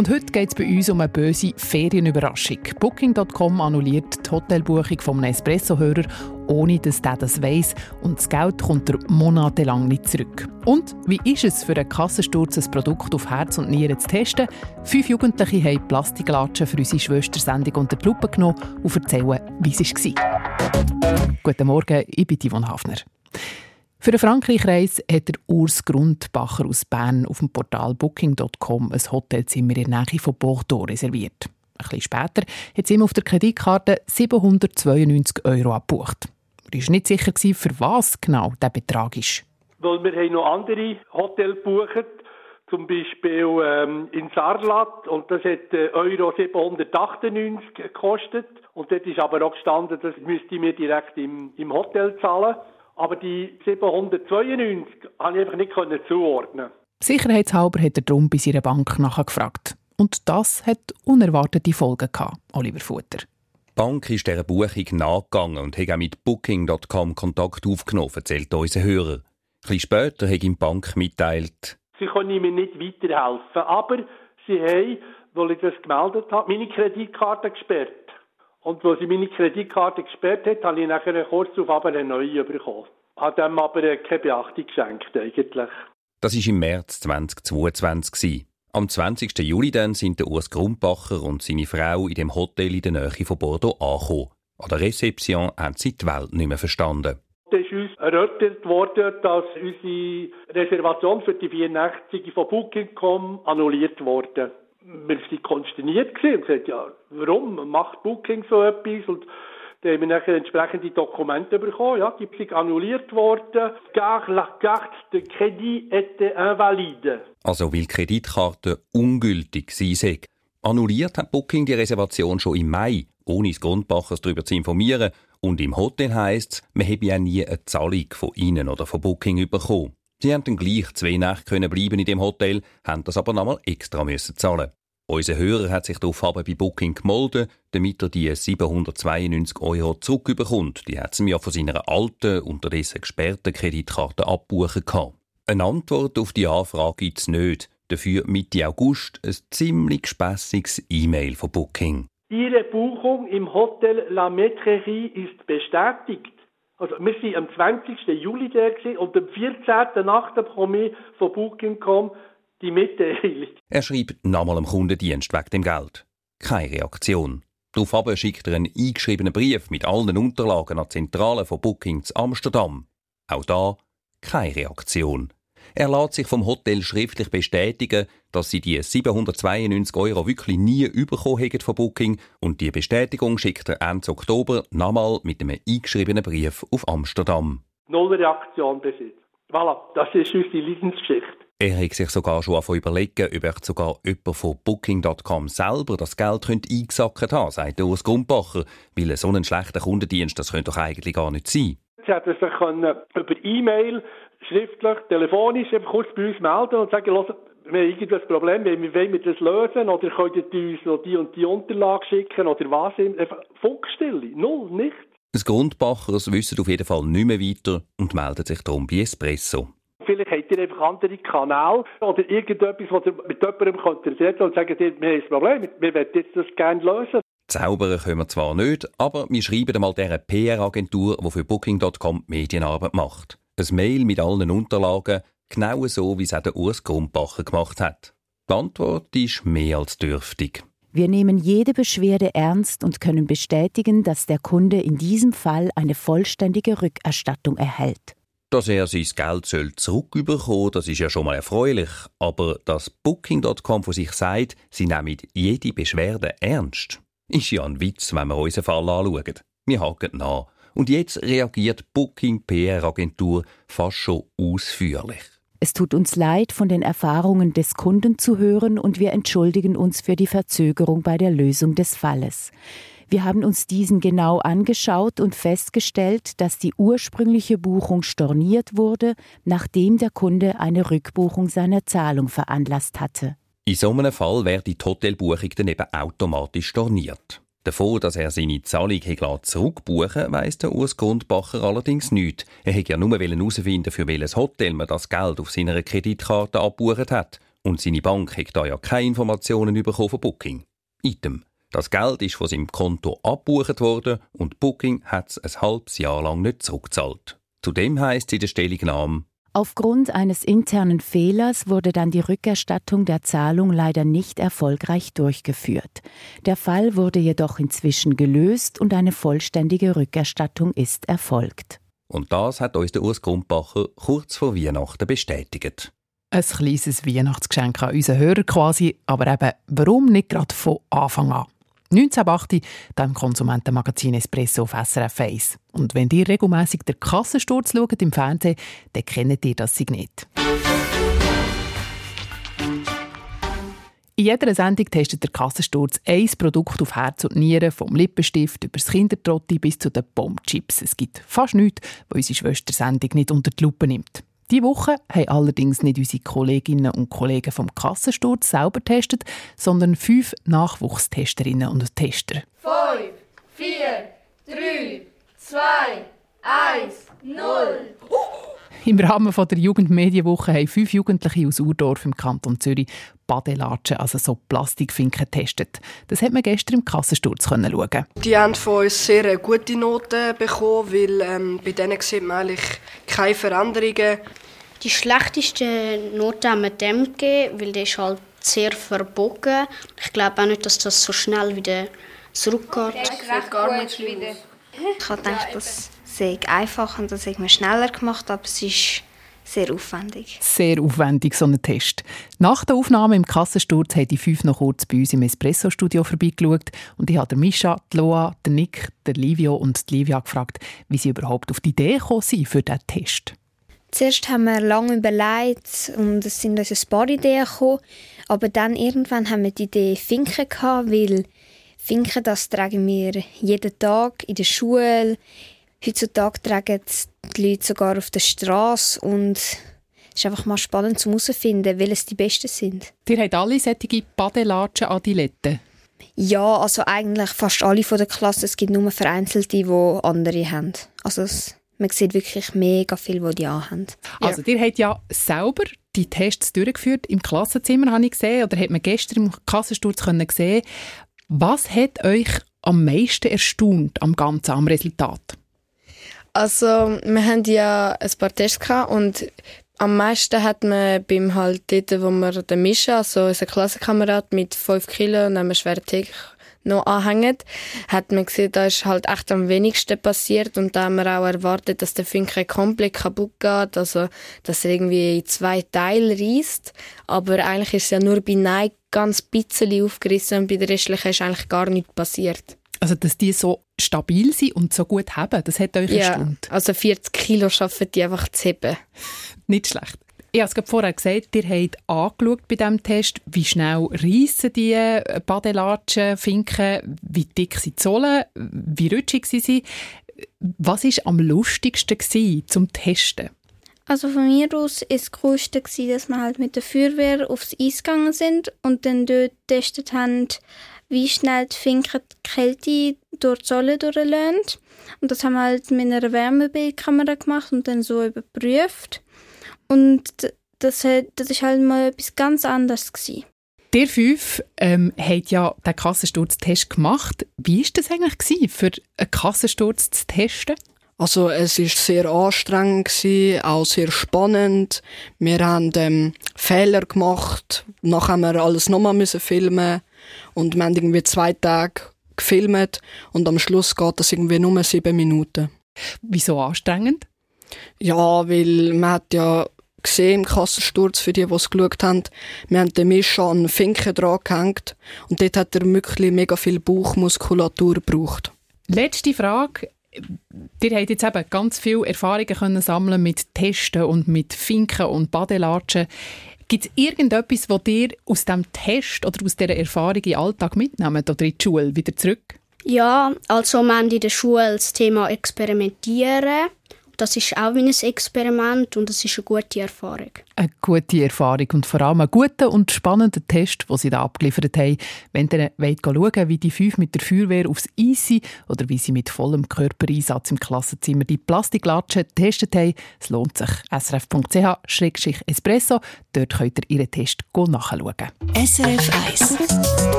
und heute geht es bei uns um eine böse Ferienüberraschung. Booking.com annulliert die Hotelbuchung vom Espresso-Hörer, ohne dass der das weiss. Und das Geld kommt er monatelang nicht zurück. Und wie ist es für einen Kassensturz, ein Produkt auf Herz und Nieren zu testen? Fünf Jugendliche haben Plastiklatschen für unsere Schwestersendung unter die Lupe genommen und erzählen, wie es war. Guten Morgen, ich bin Yvonne Hafner. Für den Frankreich-Reis hat der Urs Grundbacher aus Bern auf dem Portal Booking.com ein Hotelzimmer in der Nähe von Bordeaux reserviert. Ein bisschen später hat sie ihm auf der Kreditkarte 792 Euro abgebucht. Er war nicht sicher, für was genau der Betrag ist. Weil wir haben noch andere Hotels gebucht, zum Beispiel ähm, in Sarlat und das hat äh, Euro 798 gekostet und dort ist aber auch gestanden, das müsste mir direkt im, im Hotel zahlen. Aber die 792 konnte ich einfach nicht zuordnen. Sicherheitshalber hat er darum bei seiner Bank nachgefragt. Und das hat unerwartete Folgen gehabt, Oliver Futter. Die Bank ist dieser Buchung nachgegangen und hat auch mit Booking.com Kontakt aufgenommen, erzählt unser Hörer. Ein bisschen später hat ihm die Bank mitteilt, Sie können mir nicht weiterhelfen, aber sie haben, weil ich das gemeldet habe, meine Kreditkarte gesperrt. Und als sie meine Kreditkarte gesperrt hat, habe ich nachher kurz darauf eine neue bekommen. Hat dem aber keine Beachtung geschenkt, eigentlich. Das war im März 2022. Am 20. Juli dann sind der Urs Grumpacher und seine Frau in dem Hotel in der Nähe von Bordeaux angekommen. An der Rezeption haben sie die Welt nicht mehr verstanden. Da ist uns erörtert worden, dass unsere Reservation für die vier Nächte von Booking.com annulliert wurde wir waren konsterniert und gesagt, ja, warum macht Booking so etwas? Und dann haben wir nachher entsprechende Dokumente bekommen, ja, die sind annulliert worden, car la carte de crédit était invalide. Also weil die Kreditkarte ungültig sei. Annulliert hat Booking die Reservation schon im Mai, ohne das Grundbachers darüber zu informieren. Und im Hotel heisst es, man habe ja nie eine Zahlung von Ihnen oder von Booking bekommen. Sie haben dann gleich zwei Nächte bleiben in dem Hotel, haben das aber nochmal extra müssen zahlen. Unser Hörer hat sich darauf aber bei Booking gemolden, damit er die 792 Euro zurückbekommt. Die hat mir ja von seiner alten, unterdessen gesperrten Kreditkarte abbuchen können. Eine Antwort auf die Anfrage gibt es nicht. Dafür Mitte August ein ziemlich spässiges E-Mail von Booking. Ihre Buchung im Hotel La Maîtrerie ist bestätigt. Also wir waren am 20. Juli da und am 14. Nacht bekomme ich von Booking.com die Mitteilung. Er schreibt nochmal am Kundendienst wegen dem Geld. Keine Reaktion. Daraufhin schickt er einen eingeschriebenen Brief mit allen Unterlagen an die Zentrale von Booking zu Amsterdam. Auch da keine Reaktion. Er lässt sich vom Hotel schriftlich bestätigen, dass sie die 792 Euro wirklich nie bekommen haben von Booking und die Bestätigung schickt er Ende Oktober nochmal mit einem eingeschriebenen Brief auf Amsterdam. Null Reaktion bis jetzt. Voilà, das ist unsere Leidensgeschichte. Er hat sich sogar schon davon überlegen, ob er sogar jemand von Booking.com selber das Geld eingesackt haben sagt Urs Gumbacher, weil so ein schlechter Kundendienst, das könnte doch eigentlich gar nicht sein. Sie hätten sich über E-Mail schriftlich, telefonisch einfach kurz bei uns melden und sagen, wir haben irgendein Problem, wie wollen wir das lösen oder könnt ihr uns noch die und die Unterlage schicken oder was. Einfach Funkstille, null, nichts. Das Grundbachers wissen auf jeden Fall nicht mehr weiter und meldet sich darum bei Espresso. Vielleicht habt ihr einfach andere Kanäle oder irgendetwas, wo ihr mit jemandem könnt reden und sagen, wir haben ein Problem, wir wollen jetzt das gerne lösen. Zaubern können wir zwar nicht, aber wir schreiben einmal dieser PR-Agentur, die für Booking.com Medienarbeit macht. Ein Mail mit allen Unterlagen, genau so, wie es auch der Urs Grundbacher gemacht hat. Die Antwort ist mehr als dürftig. Wir nehmen jede Beschwerde ernst und können bestätigen, dass der Kunde in diesem Fall eine vollständige Rückerstattung erhält. Dass er sein Geld zurückbekommen soll, das ist ja schon mal erfreulich. Aber dass Booking.com von sich sagt, sie nehmen jede Beschwerde ernst, ist ja ein Witz, wenn wir unseren Fall anschauen. Wir haken nach. Und jetzt reagiert Booking PR-Agentur fast schon ausführlich. Es tut uns leid, von den Erfahrungen des Kunden zu hören und wir entschuldigen uns für die Verzögerung bei der Lösung des Falles. Wir haben uns diesen genau angeschaut und festgestellt, dass die ursprüngliche Buchung storniert wurde, nachdem der Kunde eine Rückbuchung seiner Zahlung veranlasst hatte. In so einem Fall wäre die Hotelbuchung dann eben automatisch storniert. Davon, dass er seine Zahlung zurückbuchen weiss der Urs Grundbacher allerdings nicht. Er hätte ja nur herausfinden für welches Hotel man das Geld auf seiner Kreditkarte abbucht hat. Und seine Bank hat da ja keine Informationen bekommen von Booking. Item. Das Geld ist von seinem Konto abgebucht worden und Booking hat es ein halbes Jahr lang nicht zurückgezahlt. Zudem heisst es in der Stellungnahme, Aufgrund eines internen Fehlers wurde dann die Rückerstattung der Zahlung leider nicht erfolgreich durchgeführt. Der Fall wurde jedoch inzwischen gelöst und eine vollständige Rückerstattung ist erfolgt. Und das hat uns der Urs Grundbacher kurz vor Weihnachten bestätigt. Ein kleines Weihnachtsgeschenk an unseren Hörer quasi, aber eben, warum nicht gerade von Anfang an? 1980 im Konsumentenmagazin Espresso auf SRF 1. Und wenn ihr regelmäßig den Kassensturz schaut im Fernsehen, dann kennt ihr das nicht. In jeder Sendung testet der Kassensturz ein Produkt auf Herz und Nieren, vom Lippenstift über das Kindertrotti bis zu den Bombchips. Es gibt fast nichts, was unsere Schwester-Sendung nicht unter die Lupe nimmt. Diese Woche haben allerdings nicht unsere Kolleginnen und Kollegen vom Kassensturz selber getestet, sondern fünf Nachwuchstesterinnen und Tester. Fünf, vier, drei, zwei, eins, null. Im Rahmen der Jugendmedienwoche haben fünf Jugendliche aus Urdorf im Kanton Zürich Badelatschen, also so Plastikfinken, getestet. Das hat man gestern im Kassensturz schauen. Die haben von uns sehr gute Noten bekommen, weil ähm, bei denen sieht man eigentlich keine Veränderungen. Die schlechteste Note haben wir dem gegeben, weil der ist halt sehr verbogen. Ich glaube auch nicht, dass das so schnell wieder zurückgeht. Nicht wieder. Ich habe gedacht, das sei einfach und das habe ich schneller gemacht, aber es ist sehr aufwendig. Sehr aufwendig, so ein Test. Nach der Aufnahme im Kassensturz haben die fünf noch kurz bei uns im Espresso-Studio vorbeigeschaut und ich habe Mischa, die Loa, den Nick, der Livio und die Livia gefragt, wie sie überhaupt auf die Idee gekommen sind für diesen Test. Zuerst haben wir lange überlegt und es sind uns ein paar Ideen gekommen, aber dann irgendwann haben wir die Idee Finken gehabt, weil Finken, das tragen wir jeden Tag in der Schule. Heutzutage tragen die Leute sogar auf der Straße und es ist einfach mal spannend zu herausfinden, welche die besten sind. Ihr habt alle solche Badelatschen Adiletten? Ja, also eigentlich fast alle von der Klasse. Es gibt nur vereinzelte, die andere haben. Also es man sieht wirklich mega viel, die die anhaben. Also, ihr habt ja selber die Tests durchgeführt im Klassenzimmer, habe ich gesehen, oder hat man gestern im Kassensturz können sehen. Was hat euch am meisten erstaunt am Ganzen, am Resultat? Also, wir haben ja ein paar Tests gehabt und am meisten hat man beim halt dort, wo wir den Mischen, also unser Klassenkamerad mit 5 Kilo und einem schweren Tick noch anhängen, hat man gesehen, da ist halt echt am wenigsten passiert und da haben wir auch erwartet, dass der Finke komplett kaputt geht, also dass er irgendwie in zwei Teile reißt. Aber eigentlich ist es ja nur bei Nein ganz bisschen aufgerissen und bei der restlichen ist eigentlich gar nichts passiert. Also, dass die so stabil sind und so gut haben, das hat euch ja, erstaunt? also 40 Kilo schaffen die einfach zu heben. Nicht schlecht. Ich habe es vorher gesagt, ihr habt angeschaut bei diesem Test, wie schnell reissen die Badelatschen, Finken, wie dick sie Zollen, wie rutschig sie sind. Was war am lustigsten gewesen, zum Testen? Also von mir aus war das Coolste, dass wir halt mit der Feuerwehr aufs Eis gegangen sind und dann dort getestet haben, wie schnell die Finken die Kälte durch die Sohle durchlösen. Und das haben wir halt mit einer Wärmebildkamera gemacht und dann so überprüft. Und das, das ist halt mal etwas ganz anderes gewesen. Der fünf ähm, hat ja den Kassensturztest gemacht. Wie war das eigentlich gewesen, für einen Kassensturz zu testen? Also es ist sehr anstrengend gewesen, auch sehr spannend. Wir haben ähm, Fehler gemacht. Nachher haben wir alles nochmal müssen filmen und wir haben irgendwie zwei Tage gefilmt und am Schluss geht das irgendwie nur sieben Minuten. Wieso anstrengend? Ja, weil man hat ja gesehen im Kassensturz, für die, die es geschaut haben. Wir haben den Mischa an Finken dran gehängt und dort hat er wirklich mega viel Bauchmuskulatur gebraucht. Letzte Frage. Ihr habt jetzt eben ganz viele Erfahrungen können sammeln mit Testen und mit Finken und Badelatschen. Gibt es irgendetwas, was ihr aus diesem Test oder aus dieser Erfahrung den Alltag mitnehmt oder in die Schule wieder zurück? Ja, also wir haben in der Schule das Thema Experimentieren das ist auch wie ein Experiment und es ist eine gute Erfahrung. Eine gute Erfahrung und vor allem einen guten und spannenden Test, den sie da abgeliefert haben. Wenn ihr wollt schauen wie die fünf mit der Feuerwehr aufs Eis sind oder wie sie mit vollem Körpereinsatz im Klassenzimmer die Plastiklatschen getestet haben, es lohnt sich. srf.ch-espresso, dort könnt ihr ihren Test nachschauen. SRF 1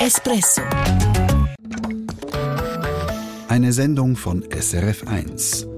Espresso Eine Sendung von SRF 1.